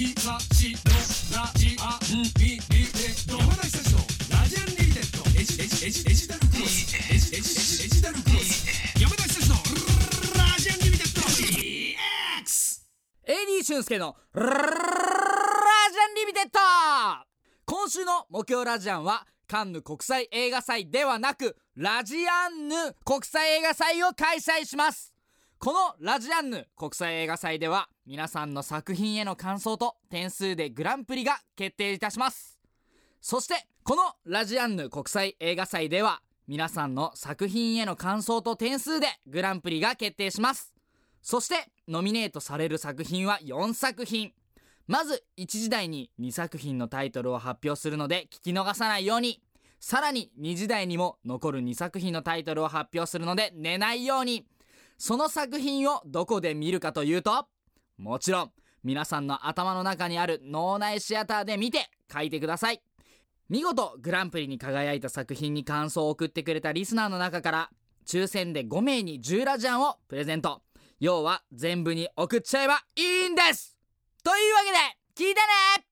日差しのラジアンリテッド山梨幸のラジアンリミテッド。エジエジエジエジダルクロスエジエジエジエジルクロス山梨ラジアンリミテッド EX AD 俊介のラジアンリミテッド。今週の木曜ラジアンはカンヌ国際映画祭ではなくラジアンヌ国際映画祭を開催します。このラジアンヌ国際映画祭では皆さんの作品への感想と点数でグランプリが決定いたします。そしてこのラジアンヌ国際映画祭では皆さんの作品への感想と点数でグランプリが決定します。そしてノミネートされる作品は4作品。まず1時台に2作品のタイトルを発表するので聞き逃さないように。さらに2時台にも残る2作品のタイトルを発表するので寝ないように。その作品をどこで見るかというともちろん皆さんの頭の中にある脳内シアターで見て書いてください。見事グランプリに輝いた作品に感想を送ってくれたリスナーの中から抽選で5名に10ラジャンをプレゼント。要は全部に送っちゃえばいいんです。というわけで聞いてね